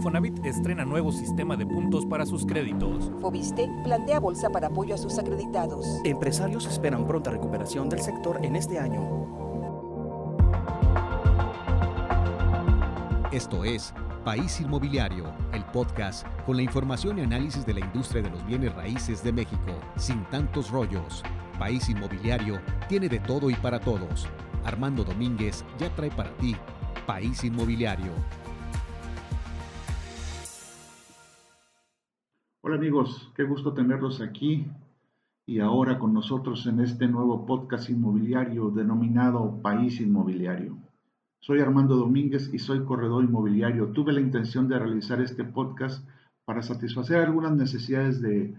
Infonavit estrena nuevo sistema de puntos para sus créditos. Fobiste plantea bolsa para apoyo a sus acreditados. Empresarios esperan pronta recuperación del sector en este año. Esto es País Inmobiliario, el podcast con la información y análisis de la industria de los bienes raíces de México, sin tantos rollos. País Inmobiliario tiene de todo y para todos. Armando Domínguez ya trae para ti País Inmobiliario. Hola amigos, qué gusto tenerlos aquí y ahora con nosotros en este nuevo podcast inmobiliario denominado País Inmobiliario. Soy Armando Domínguez y soy corredor inmobiliario. Tuve la intención de realizar este podcast para satisfacer algunas necesidades de,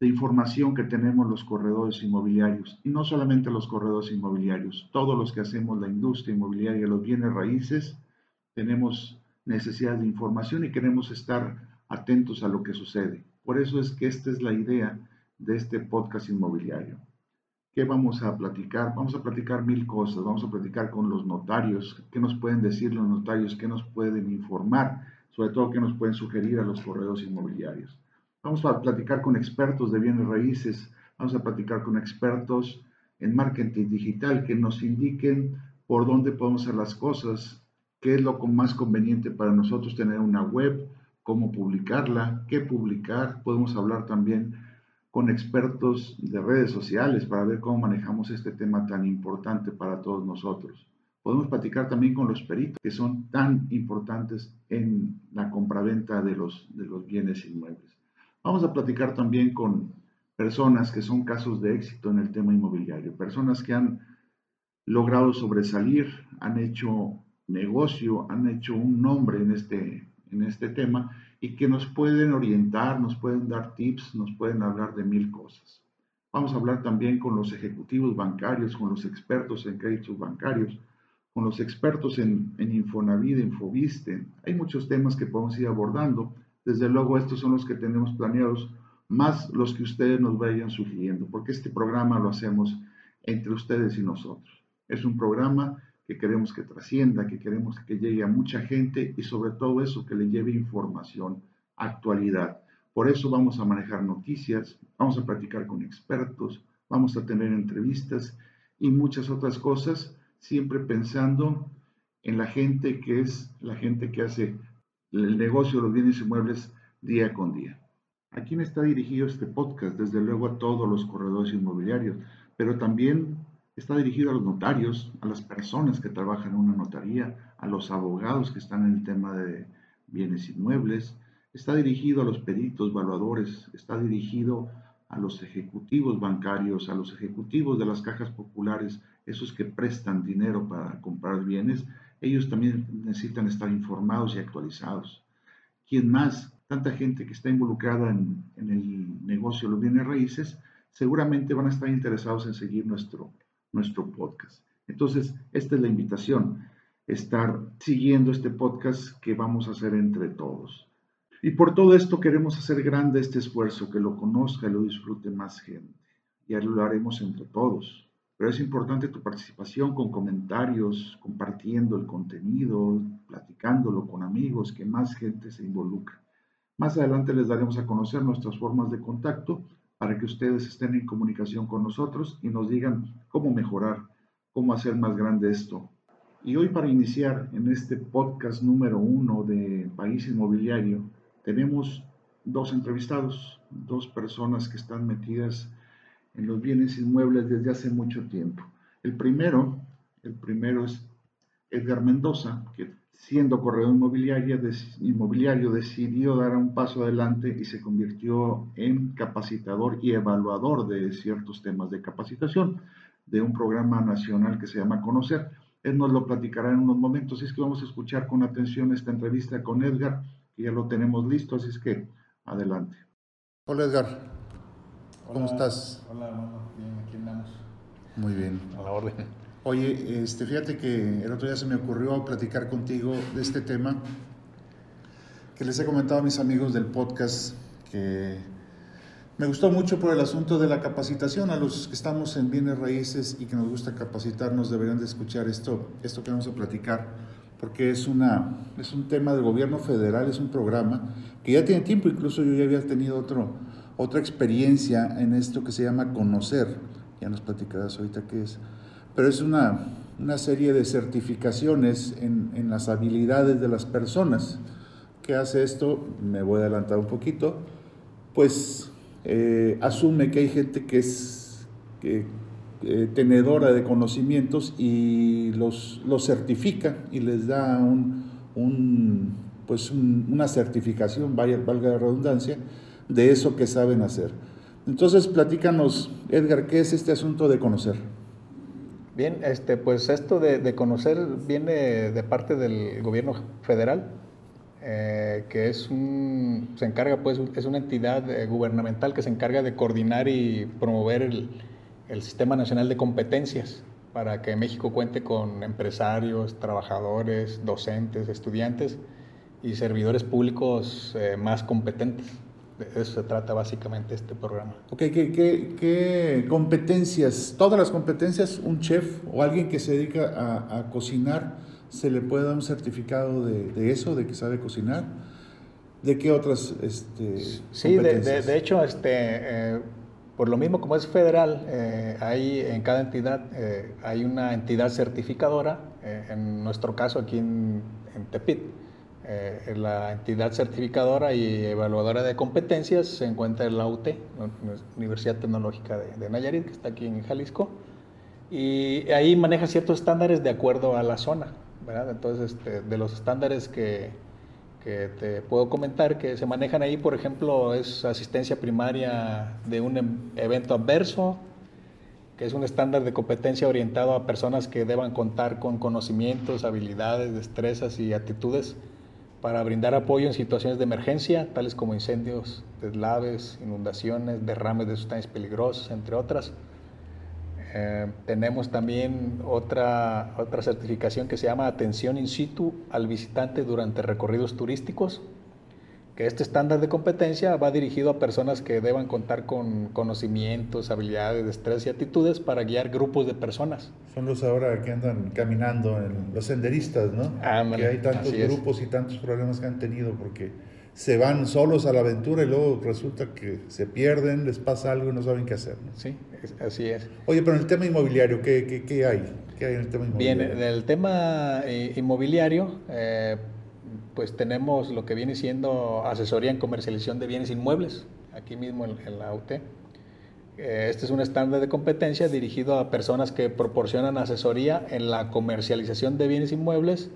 información que tenemos los corredores inmobiliarios y no solamente los corredores inmobiliarios, todos los que hacemos la industria inmobiliaria, los bienes raíces, tenemos necesidades de información y queremos estar atentos a lo que sucede. Por eso es que esta es la idea de este podcast inmobiliario. ¿Qué vamos a platicar? Vamos a platicar mil cosas. Vamos a platicar con los notarios. ¿Qué nos pueden decir los notarios? ¿Qué nos pueden informar? Sobre todo, ¿qué nos pueden sugerir a los corredores inmobiliarios? Vamos a platicar con expertos de bienes raíces. Vamos a platicar con expertos en marketing digital que nos indiquen por dónde podemos hacer las cosas, qué es lo más conveniente para nosotros tener una web, cómo publicarla, qué publicar. Podemos hablar también con expertos de redes sociales para ver cómo manejamos este tema tan importante para todos nosotros. Podemos platicar también con los peritos que son tan importantes en la compraventa de los, de los bienes inmuebles. Vamos a platicar también con personas que son casos de éxito en el tema inmobiliario, personas que han logrado sobresalir, han hecho negocio, han hecho un nombre en este, en este tema y que nos pueden orientar, nos pueden dar tips, nos pueden hablar de mil cosas. Vamos a hablar también con los ejecutivos bancarios, con los expertos en créditos bancarios, con los expertos en, en Infonavit, Infoviste. Hay muchos temas que podemos ir abordando. Desde luego estos son los que tenemos planeados, más los que ustedes nos vayan sugiriendo, porque este programa lo hacemos entre ustedes y nosotros. Es un programa que queremos que trascienda, que queremos que llegue a mucha gente y sobre todo eso, que le lleve información, actualidad. Por eso vamos a manejar noticias, vamos a practicar con expertos, vamos a tener entrevistas y muchas otras cosas, siempre pensando en la gente que es la gente que hace el negocio de los bienes inmuebles día con día. ¿A quién está dirigido este podcast? Desde luego a todos los corredores inmobiliarios, pero también Está dirigido a los notarios, a las personas que trabajan en una notaría, a los abogados que están en el tema de bienes inmuebles, está dirigido a los peritos, evaluadores, está dirigido a los ejecutivos bancarios, a los ejecutivos de las cajas populares, esos que prestan dinero para comprar bienes, ellos también necesitan estar informados y actualizados. ¿Quién más? Tanta gente que está involucrada en, en el negocio de los bienes raíces, seguramente van a estar interesados en seguir nuestro, nuestro podcast. Entonces, esta es la invitación, estar siguiendo este podcast que vamos a hacer entre todos. Y por todo esto queremos hacer grande este esfuerzo, que lo conozca y lo disfrute más gente. Y lo haremos entre todos. Pero es importante tu participación con comentarios, compartiendo el contenido, platicándolo con amigos, que más gente se involucre. Más adelante les daremos a conocer nuestras formas de contacto para que ustedes estén en comunicación con nosotros y nos digan cómo mejorar, cómo hacer más grande esto. Y hoy para iniciar en este podcast número uno de País Inmobiliario, tenemos dos entrevistados, dos personas que están metidas en los bienes inmuebles desde hace mucho tiempo. El primero, el primero es Edgar Mendoza, que siendo corredor inmobiliario, decidió dar un paso adelante y se convirtió en capacitador y evaluador de ciertos temas de capacitación de un programa nacional que se llama Conocer. Él nos lo platicará en unos momentos, así es que vamos a escuchar con atención esta entrevista con Edgar, que ya lo tenemos listo, así es que adelante. Hola Edgar, ¿cómo estás? Hola hermano, bien, aquí andamos. Muy bien. A la orden. Oye, este, fíjate que el otro día se me ocurrió platicar contigo de este tema que les he comentado a mis amigos del podcast que me gustó mucho por el asunto de la capacitación. A los que estamos en bienes raíces y que nos gusta capacitarnos deberían de escuchar esto, esto que vamos a platicar, porque es, una, es un tema del gobierno federal, es un programa que ya tiene tiempo, incluso yo ya había tenido otro, otra experiencia en esto que se llama Conocer, ya nos platicarás ahorita qué es, pero es una, una serie de certificaciones en, en, las habilidades de las personas. ¿Qué hace esto? Me voy a adelantar un poquito, pues eh, asume que hay gente que es eh, tenedora de conocimientos y los, los certifica y les da un, un pues una certificación, vaya, valga la redundancia, de eso que saben hacer. Entonces, platícanos, Edgar, ¿qué es este asunto de conocer? Bien, este, pues esto de, conocer viene de parte del gobierno federal, eh, que es un, se encarga, pues, es una entidad eh, gubernamental que se encarga de coordinar y promover el, el, Sistema Nacional de Competencias para que México cuente con empresarios, trabajadores, docentes, estudiantes y servidores públicos eh, más competentes. De eso se trata básicamente este programa. Ok, ¿qué, qué, qué competencias? Todas las competencias, un chef o alguien que se dedica a, a cocinar, ¿se le puede dar un certificado de, de, eso, de que sabe cocinar? ¿De qué otras este, Sí, de, de, de, hecho, este, eh, por lo mismo como es federal, eh, hay en cada entidad eh, hay una entidad certificadora, eh, en nuestro caso aquí en, en Tepit, eh, la entidad certificadora y evaluadora de competencias se encuentra en la UT, Universidad Tecnológica de, de, Nayarit, que está aquí en Jalisco, y ahí maneja ciertos estándares de acuerdo a la zona, ¿verdad? Entonces, este, de los estándares que, que te puedo comentar que se manejan ahí, por ejemplo, es asistencia primaria de un evento adverso, que es un estándar de competencia orientado a personas que deban contar con conocimientos, habilidades, destrezas y actitudes para brindar apoyo en situaciones de emergencia, tales como incendios, deslaves, inundaciones, derrames de sustancias peligrosas, entre otras. Eh, tenemos también otra, otra certificación que se llama Atención in situ al visitante durante recorridos turísticos, que este estándar de competencia va dirigido a personas que deban contar con conocimientos, habilidades, destrezas y actitudes para guiar grupos de personas. Son los ahora que andan caminando, en, los senderistas, ¿no? Ah, que hay tantos grupos y tantos problemas que han tenido porque se van solos a la aventura y luego resulta que se pierden, les pasa algo y no saben qué hacer. ¿no? Sí, así es. Oye, pero en el tema inmobiliario, ¿qué, qué, qué hay? ¿Qué hay en el tema inmobiliario? Bien, en el tema eh, inmobiliario, eh, pues tenemos lo que viene siendo asesoría en comercialización de bienes inmuebles, aquí mismo en, en la UT. Eh, este es un estándar de competencia dirigido a personas que proporcionan asesoría en la comercialización de bienes inmuebles,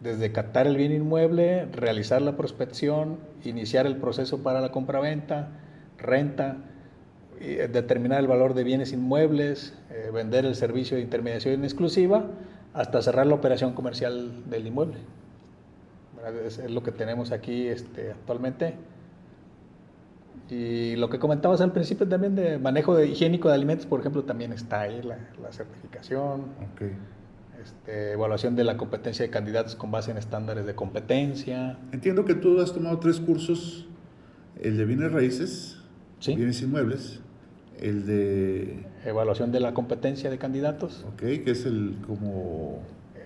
desde captar el bien inmueble, realizar la prospección, iniciar el proceso para la compraventa, renta, eh, determinar el valor de bienes inmuebles, eh, vender el servicio de intermediación exclusiva, hasta cerrar la operación comercial del inmueble. Es, es, lo que tenemos aquí este, actualmente. Y lo que comentabas al principio también de manejo de higiénico de alimentos, por ejemplo, también está ahí la, la certificación. Okay. Este, evaluación de la competencia de candidatos con base en estándares de competencia. Entiendo que tú has tomado tres cursos, el de bienes raíces, ¿Sí? bienes inmuebles, el de... Evaluación de la competencia de candidatos. Ok, que es el como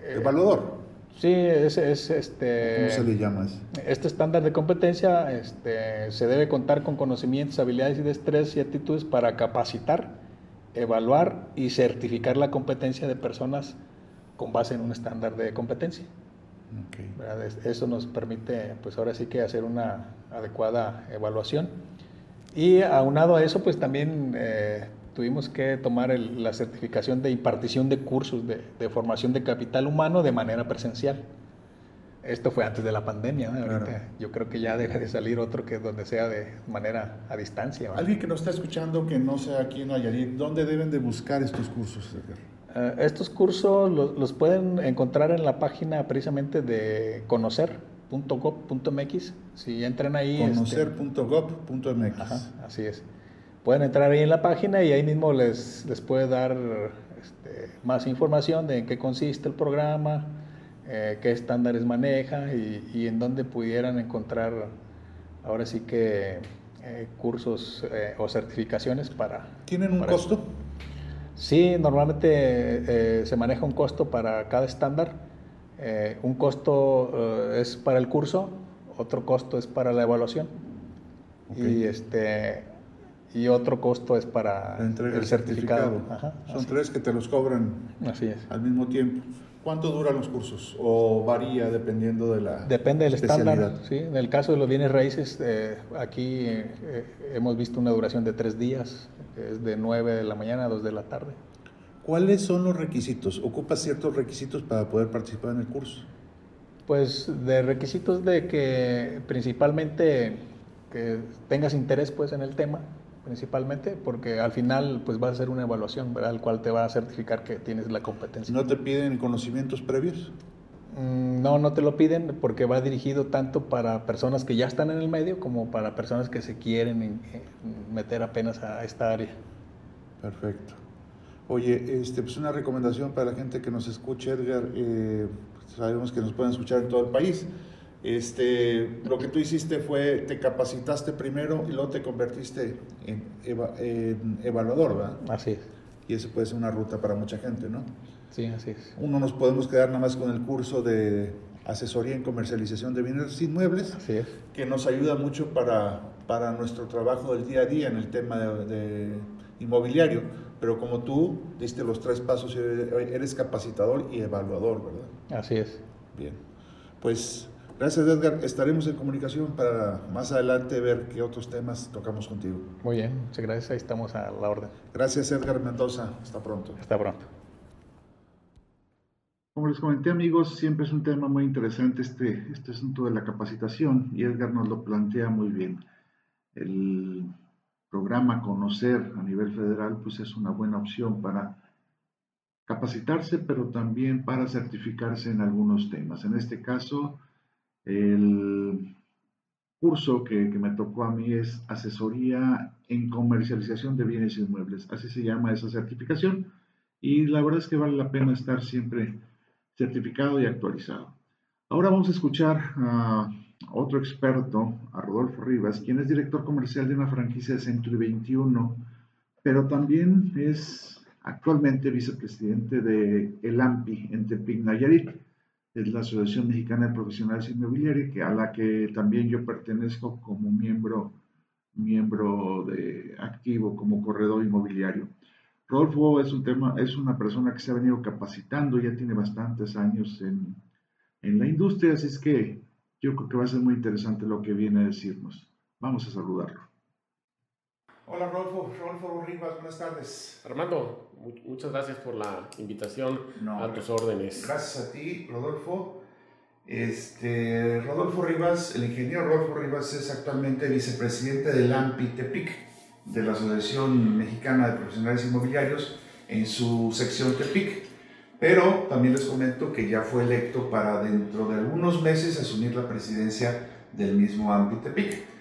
evaluador. Sí, es, es este... ¿Cómo se le llama? Este estándar de competencia este, se debe contar con conocimientos, habilidades y destrezas y actitudes para capacitar, evaluar y certificar la competencia de personas con base en un estándar de competencia. Okay. Eso nos permite, pues ahora sí que hacer una adecuada evaluación. Y aunado a eso, pues también eh, tuvimos que tomar el, la certificación de impartición de cursos de, de, formación de capital humano de manera presencial. Esto fue antes de la pandemia, ¿no? Ahorita claro. yo creo que ya debe de salir otro que donde sea de manera a distancia. ¿no? Alguien que nos está escuchando que no sea aquí en Nayarit, ¿dónde deben de buscar estos cursos? Uh, estos cursos los, los, pueden encontrar en la página precisamente de conocer.gov.mx. Si entran ahí. Conocer.gov.mx. Este, así es. Pueden entrar ahí en la página y ahí mismo les, les puede dar este, más información de en qué consiste el programa, eh, qué estándares maneja y, y, en dónde pudieran encontrar ahora sí que eh, cursos eh, o certificaciones para. ¿Tienen un para costo? Eso. Sí, normalmente eh, se maneja un costo para cada estándar. Eh, un costo eh, es para el curso, otro costo es para la evaluación y, este, y otro costo es para el certificado. Son tres que te los cobran así es. al mismo tiempo. ¿Cuánto duran los cursos? ¿O varía dependiendo de la Depende del estándar. ¿sí? En el caso de los bienes raíces, eh, aquí eh, hemos visto una duración de tres días, es de 9 de la mañana a 2 de la tarde. ¿Cuáles son los requisitos? ¿Ocupas ciertos requisitos para poder participar en el curso? Pues de requisitos de que principalmente que tengas interés pues en el tema, principalmente, porque al final pues va a ser una evaluación, ¿verdad? El cual te va a certificar que tienes la competencia. ¿No te piden conocimientos previos? Mm, no, no te lo piden porque va dirigido tanto para personas que ya están en el medio como para personas que se quieren meter apenas a esta área. Perfecto. Oye, este, pues una recomendación para la gente que nos escuche, Edgar, eh, sabemos que nos pueden escuchar en todo el país. Este, lo que tú hiciste fue, te capacitaste primero y luego te convertiste en, evaluador, ¿verdad? Así es. Y eso puede ser una ruta para mucha gente, ¿no? Sí, así es. Uno nos podemos quedar nada más con el curso de asesoría en comercialización de bienes inmuebles, así es. que nos ayuda mucho para, para nuestro trabajo del día a día en el tema de, inmobiliario. Pero como tú diste los tres pasos, eres capacitador y evaluador, ¿verdad? Así es. Bien. Pues Gracias Edgar, estaremos en comunicación para más adelante ver qué otros temas tocamos contigo. Muy bien, muchas gracias, ahí estamos a la orden. Gracias Edgar Mendoza, hasta pronto. Hasta pronto. Como les comenté amigos, siempre es un tema muy interesante este, este asunto de la capacitación y Edgar nos lo plantea muy bien. El programa Conocer a nivel federal pues es una buena opción para capacitarse, pero también para certificarse en algunos temas. En este caso, el curso que, me tocó a mí es asesoría en comercialización de bienes inmuebles. Así se llama esa certificación. Y la verdad es que vale la pena estar siempre certificado y actualizado. Ahora vamos a escuchar a otro experto, a Rodolfo Rivas, quien es director comercial de una franquicia de Century 21, pero también es actualmente vicepresidente de el AMPI en Tepic, Nayarit es la Asociación Mexicana de Profesionales Inmobiliarios, que, a la que también yo pertenezco como miembro, miembro de, activo, como corredor inmobiliario. Rodolfo es, un tema, es una persona que se ha venido capacitando, ya tiene bastantes años en, en la industria, así es que yo creo que va a ser muy interesante lo que viene a decirnos. Vamos a saludarlo. Hola Rodolfo, Rodolfo Rivas, buenas tardes. Armando, muchas gracias por la invitación a tus órdenes. Gracias a ti, Rodolfo. Este, Rodolfo Rivas, el ingeniero Rodolfo Rivas es actualmente vicepresidente del AMPI TEPIC, de la Asociación Mexicana de Profesionales Inmobiliarios, en su sección TEPIC. Pero también les comento que ya fue electo para dentro de algunos meses asumir la presidencia del mismo AMPI TEPIC.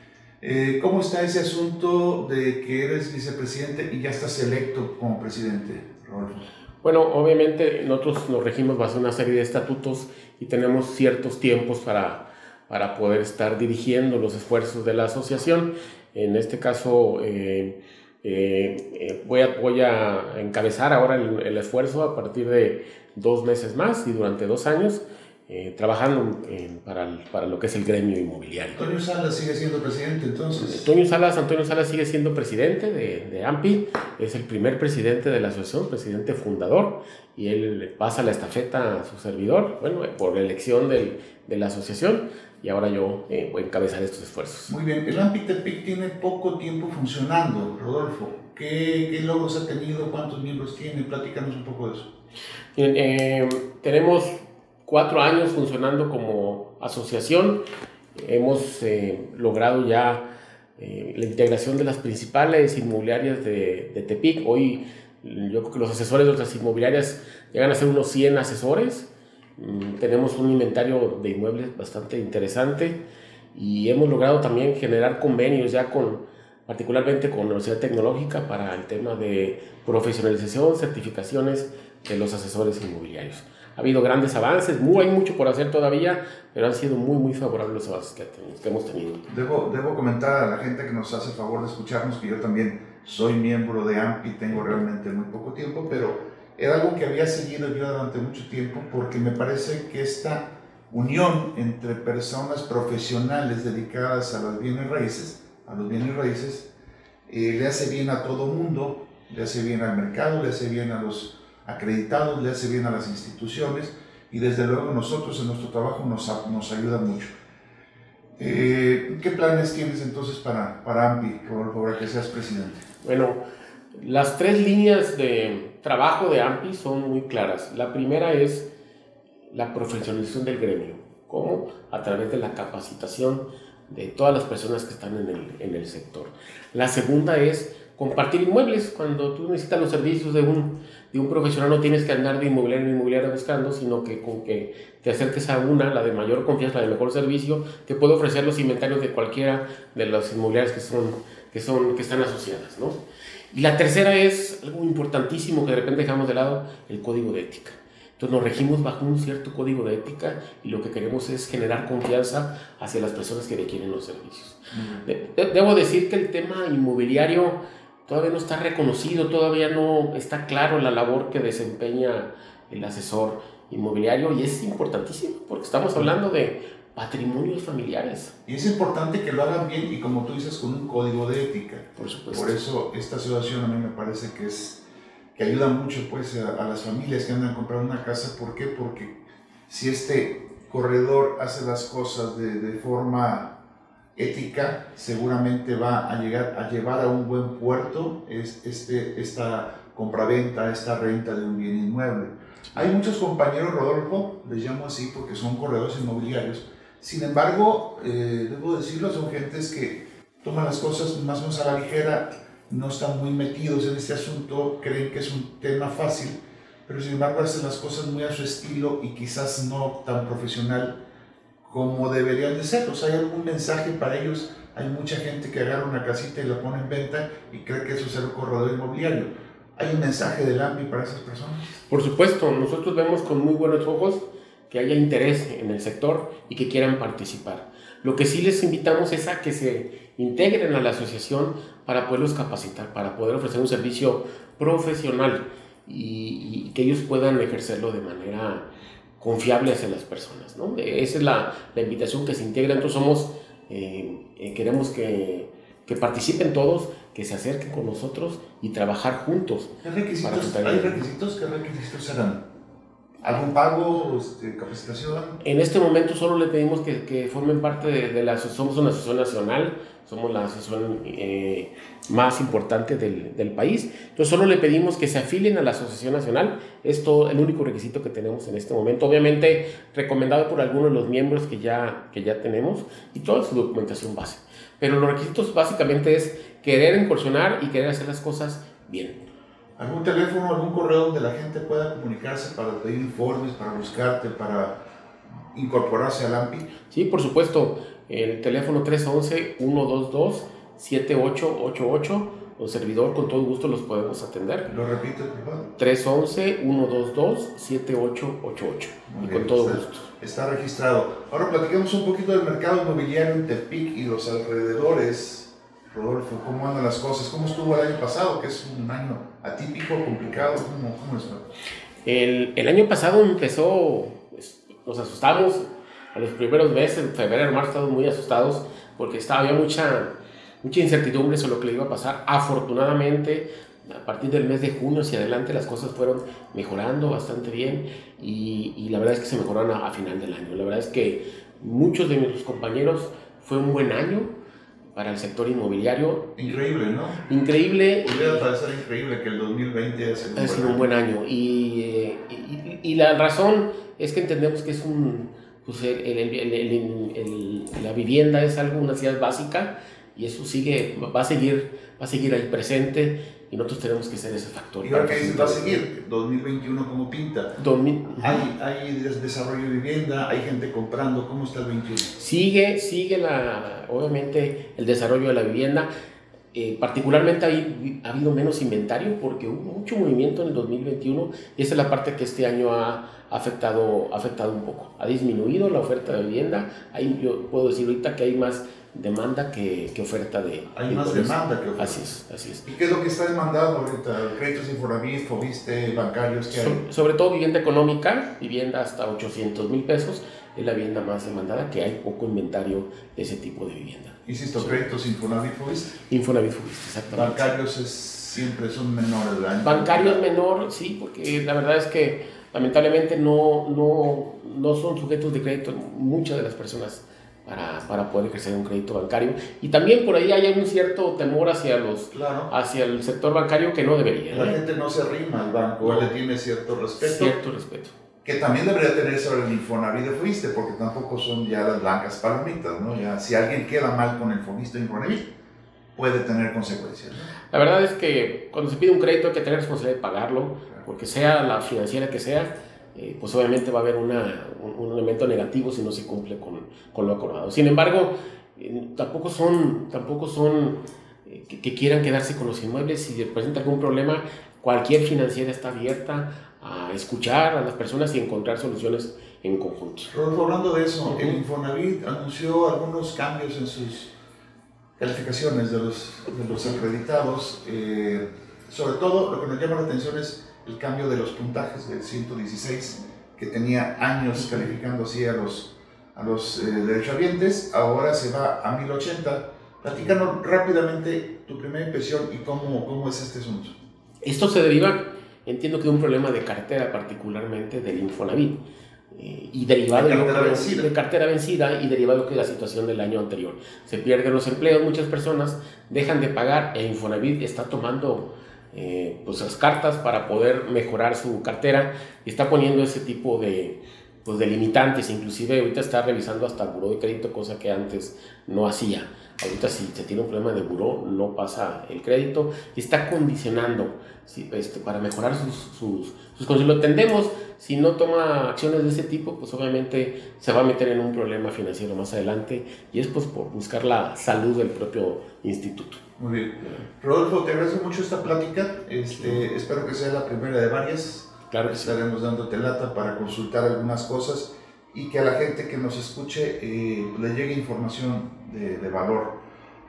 Eh, ¿Cómo está ese asunto de que eres vicepresidente y ya estás electo como presidente, Rodolfo? Bueno, obviamente nosotros nos regimos bajo una serie de estatutos y tenemos ciertos tiempos para, para poder estar dirigiendo los esfuerzos de la asociación. En este caso, eh, eh, voy, a, voy, a, encabezar ahora el, el esfuerzo a partir de dos meses más y durante dos años eh, trabajando para, para, lo que es el gremio inmobiliario. Antonio Salas sigue siendo presidente entonces. Antonio Salas, Antonio Salas sigue siendo presidente de, de, AMPI, es el primer presidente de la asociación, presidente fundador, y él pasa la estafeta a su servidor, bueno, por elección del, de la asociación, y ahora yo eh, voy a encabezar estos esfuerzos. Muy bien, el AMPI TEPIC tiene poco tiempo funcionando, Rodolfo. ¿Qué, ¿Qué, logros ha tenido? ¿Cuántos miembros tiene? Platícanos un poco de eso. Eh, tenemos cuatro años funcionando como asociación. Hemos eh, logrado ya eh, la integración de las principales inmobiliarias de, de, Tepic. Hoy yo creo que los asesores de otras inmobiliarias llegan a ser unos 100 asesores. Mm, tenemos un inventario de inmuebles bastante interesante y hemos logrado también generar convenios ya con particularmente con la Universidad Tecnológica para el tema de profesionalización, certificaciones de los asesores inmobiliarios ha habido grandes avances, muy, hay mucho por hacer todavía, pero han sido muy, muy favorables los avances que, hemos tenido. Debo, debo comentar a la gente que nos hace el favor de escucharnos que yo también soy miembro de AMPI, tengo realmente muy poco tiempo, pero era algo que había seguido yo durante mucho tiempo porque me parece que esta unión entre personas profesionales dedicadas a los bienes raíces, a los bienes raíces, eh, le hace bien a todo mundo, le hace bien al mercado, le hace bien a los acreditados, le hace bien a las instituciones y desde luego nosotros en nuestro trabajo nos, nos ayuda mucho. Eh, ¿Qué planes tienes entonces para, para AMPI, Rodolfo, ahora que seas presidente? Bueno, las tres líneas de trabajo de AMPI son muy claras. La primera es la profesionalización del gremio. ¿Cómo? A través de la capacitación de todas las personas que están en el, en el sector. La segunda es compartir inmuebles. Cuando tú necesitas los servicios de un, de un profesional, no tienes que andar de inmobiliario en inmobiliario buscando, sino que con que te acerques a una, la de mayor confianza, la de mejor servicio, te puede ofrecer los inventarios de cualquiera de las inmobiliarias que, son, que, son, que están asociadas. ¿no? Y la tercera es algo importantísimo que de repente dejamos de lado, el código de ética. Entonces nos regimos bajo un cierto código de ética y lo que queremos es generar confianza hacia las personas que requieren los servicios. debo decir que el tema inmobiliario todavía no está reconocido, todavía no está claro la labor que desempeña el asesor inmobiliario y es importantísimo porque estamos hablando de patrimonios familiares. Y es importante que lo hagan bien y como tú dices con un código de ética. Por supuesto. Por eso esta asociación a mí me parece que es que ayuda mucho pues a, las familias que andan a comprar una casa. ¿Por qué? Porque si este corredor hace las cosas de, de forma ética, seguramente va a llegar a llevar a un buen puerto es, este, esta compraventa, esta renta de un bien inmueble. Hay muchos compañeros, Rodolfo, les llamo así porque son corredores inmobiliarios. Sin embargo, eh, debo decirlo, son gentes que toman las cosas más o menos a la ligera, no están muy metidos en este asunto, creen que es un tema fácil, pero sin embargo hacen las cosas muy a su estilo y quizás no tan profesional como deberían de ser. O sea, hay algún mensaje para ellos. Hay mucha gente que agarra una casita y la pone en venta y cree que eso es el corredor inmobiliario. ¿Hay un mensaje del AMBI para esas personas? Por supuesto, nosotros vemos con muy buenos ojos que haya interés en el sector y que quieran participar. Lo que sí les invitamos es a que se integren a la asociación para poderlos capacitar, para poder ofrecer un servicio profesional y, que ellos puedan ejercerlo de manera confiable hacia las personas. ¿no? Esa es la, la invitación que se integra. Entonces somos, eh, eh, queremos que, que, participen todos, que se acerquen con nosotros y trabajar juntos. ¿Qué requisitos, ¿Hay requisitos? ¿Qué requisitos serán? ¿Algún pago, este, capacitación? En este momento solo le pedimos que, que formen parte de, de, la somos una asociación nacional, somos la asociación eh, más importante del, del, país. Entonces solo le pedimos que se afilien a la asociación nacional. Es todo el único requisito que tenemos en este momento. Obviamente recomendado por algunos de los miembros que ya, que ya tenemos y toda su documentación base. Pero los requisitos básicamente es querer incursionar y querer hacer las cosas bien algún teléfono, algún correo donde la gente pueda comunicarse para pedir informes, para buscarte, para incorporarse al AMPI? Sí, por supuesto. El teléfono 311-122-7888. Los servidor con todo gusto los podemos atender. ¿Lo repito, por favor? 311-122-7888. Y con todo gusto. Está registrado. Ahora platicamos un poquito del mercado inmobiliario en Tepic y los alrededores. Rodolfo, ¿cómo andan las cosas? ¿Cómo estuvo el año pasado, que es un año atípico, complicado? ¿Cómo, cómo El, el, año pasado empezó, pues, nos asustamos, a los primeros meses, febrero, marzo, estábamos muy asustados porque estaba, había mucha, mucha incertidumbre sobre lo que le iba a pasar. Afortunadamente, a partir del mes de junio hacia adelante las cosas fueron mejorando bastante bien y, y la verdad es que se mejoraron a, a, final del año. La verdad es que muchos de nuestros compañeros fue un buen año para el sector inmobiliario. Increíble, ¿no? Increíble. Podría parecer increíble que el 2020 haya sido un, buen, un buen año. Y, y, y, la razón es que entendemos que es un, pues el, el, la vivienda es algo, una necesidad básica y eso sigue, va a seguir, va a seguir ahí presente y nosotros tenemos que ser ese factor. ¿Y ahora qué dices? ¿Va a seguir? 2021 ¿cómo pinta? 2000, ¿Hay, ¿Hay desarrollo de vivienda? ¿Hay gente comprando? ¿Cómo está el 21? Sigue, sigue la, obviamente el desarrollo de la vivienda. Eh, particularmente hay, ha habido menos inventario porque hubo mucho movimiento en el 2021 y esa es la parte que este año ha afectado, afectado un poco. Ha disminuido la oferta de vivienda. Ahí yo puedo decir ahorita que hay más demanda que, que oferta de... Hay de más demanda que oferta. Así es, así es. ¿Y qué es lo que está demandado ahorita? ¿Créditos Infonavit, Fobiste, bancarios? ¿Qué hay? So- sobre todo vivienda económica, vivienda hasta 800 mil pesos, es la vivienda más demandada, que hay poco inventario de ese tipo de vivienda. Insisto, créditos Infonavit, Fobiste. Infonavit Fubiste, exactamente. Bancarios es, siempre son menores, ¿verdad? Bancario es menor, sí, porque la verdad es que lamentablemente no, no, no son sujetos de crédito muchas de las personas para, para poder ejercer un crédito bancario. Y también por ahí hay un cierto temor hacia, los, Claro. hacia el sector bancario que no debería. La gente no se arrima al banco, No. le tiene cierto respeto. Cierto respeto. Que también debería tener sobre el Infonavit de Fobiste, porque tampoco son ya las blancas palomitas, ¿no? Ya, si alguien queda mal con el Fobiste o Infonavit, puede tener consecuencias, ¿no? La verdad es que cuando se pide un crédito hay que tener responsabilidad de pagarlo, porque sea la financiera que sea, eh, pues obviamente va a haber una, un, un elemento negativo si no se cumple con, con lo acordado. Sin embargo, eh, tampoco son, tampoco son eh, que, que quieran quedarse con los inmuebles. Si presenta algún problema, cualquier financiera está abierta a escuchar a las personas y encontrar soluciones en conjunto. Rodolfo, hablando de eso, el. Infonavit anunció algunos cambios en sus calificaciones de los, de los acreditados. eh, sobre todo, lo que nos llama la atención es el cambio de los puntajes del 116, que tenía años calificando así a los, a los eh, derechohabientes, ahora se va a 1080. Platícanos rápidamente tu primera impresión y cómo, cómo es este asunto. Esto se deriva, entiendo que de un problema de cartera, particularmente del Infonavit. eh, y derivado De cartera vencida. de cartera vencida y derivado de la situación del año anterior. Se pierden los empleos, muchas personas dejan de pagar e Infonavit está tomando eh, pues las cartas para poder mejorar su cartera. Y está poniendo ese tipo de, pues, de limitantes, inclusive ahorita está revisando hasta el buró de crédito, cosa que antes no hacía. Ahorita si se tiene un problema de buró, no pasa el crédito y está condicionando sí, este, para mejorar sus, sus, sus condiciones. Lo entendemos, si no toma acciones de ese tipo, pues obviamente se va a meter en un problema financiero más adelante y es pues por buscar la salud del propio instituto. Muy bien. Rodolfo, te agradezco mucho esta plática. Este, espero que sea la primera de varias. Claro que sí. Estaremos dándote lata para consultar algunas cosas y que a la gente que nos escuche eh, le llegue información de, de valor.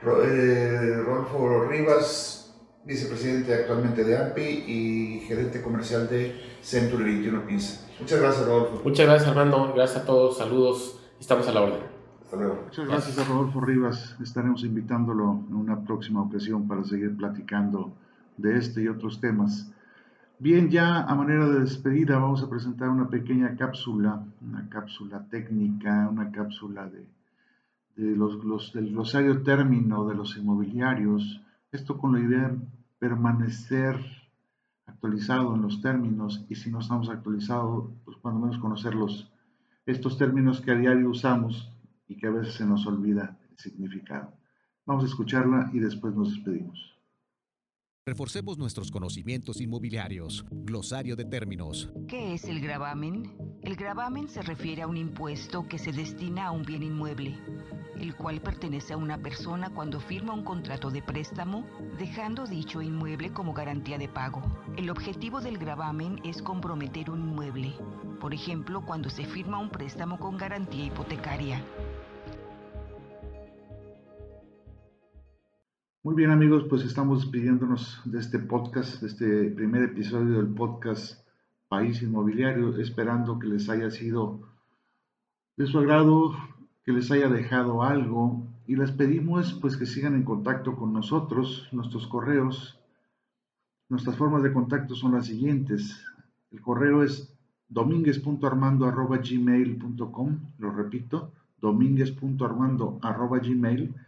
Ro- eh, Rodolfo Rivas, vicepresidente actualmente de AMPI y gerente comercial de Century 21 Pinza. Muchas gracias, Rodolfo. Muchas gracias Armando, gracias a todos, saludos, estamos a la orden. Hasta luego. Muchas gracias a Rodolfo Rivas. Estaremos invitándolo en una próxima ocasión para seguir platicando de este y otros temas. Bien, ya a manera de despedida vamos a presentar una pequeña cápsula, una cápsula técnica, una cápsula de, los, los- del glosario término de los inmobiliarios. Esto con la idea de permanecer actualizado en los términos y si no estamos actualizados, pues cuando menos conocerlos estos términos que a diario usamos y que a veces se nos olvida el significado. Vamos a escucharla y después nos despedimos. Reforcemos nuestros conocimientos inmobiliarios. Glosario de términos. ¿Qué es el gravamen? El gravamen se refiere a un impuesto que se destina a un bien inmueble, el cual pertenece a una persona cuando firma un contrato de préstamo, dejando dicho inmueble como garantía de pago. El objetivo del gravamen es comprometer un inmueble, por ejemplo, cuando se firma un préstamo con garantía hipotecaria. Muy bien amigos, pues estamos despidiéndonos de este podcast, de este primer episodio del podcast País Inmobiliario, esperando que les haya sido de su agrado, que les haya dejado algo. Y les pedimos pues que sigan en contacto con nosotros, nuestros correos, nuestras formas de contacto son las siguientes. El correo es dominguez.armando.gmail.com, lo repito, dominguez.armando.gmail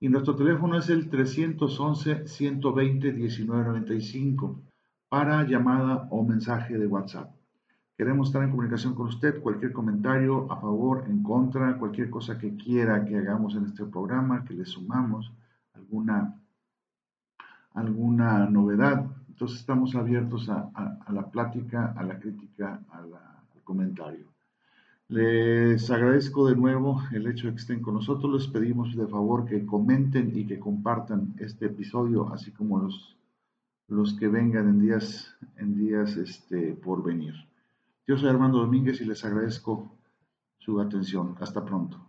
y nuestro teléfono es el 311-120-1995 para llamada o mensaje de WhatsApp. Queremos estar en comunicación con usted, cualquier comentario a favor, en contra, cualquier cosa que quiera que hagamos en este programa, que le sumamos, alguna, alguna novedad. Entonces estamos abiertos a, la plática, a la crítica, al comentario. Les agradezco de nuevo el hecho de que estén con nosotros. Les pedimos de favor que comenten y que compartan este episodio, así como los, los que vengan en días, en días este, por venir. Yo soy Armando Domínguez y les agradezco su atención. Hasta pronto.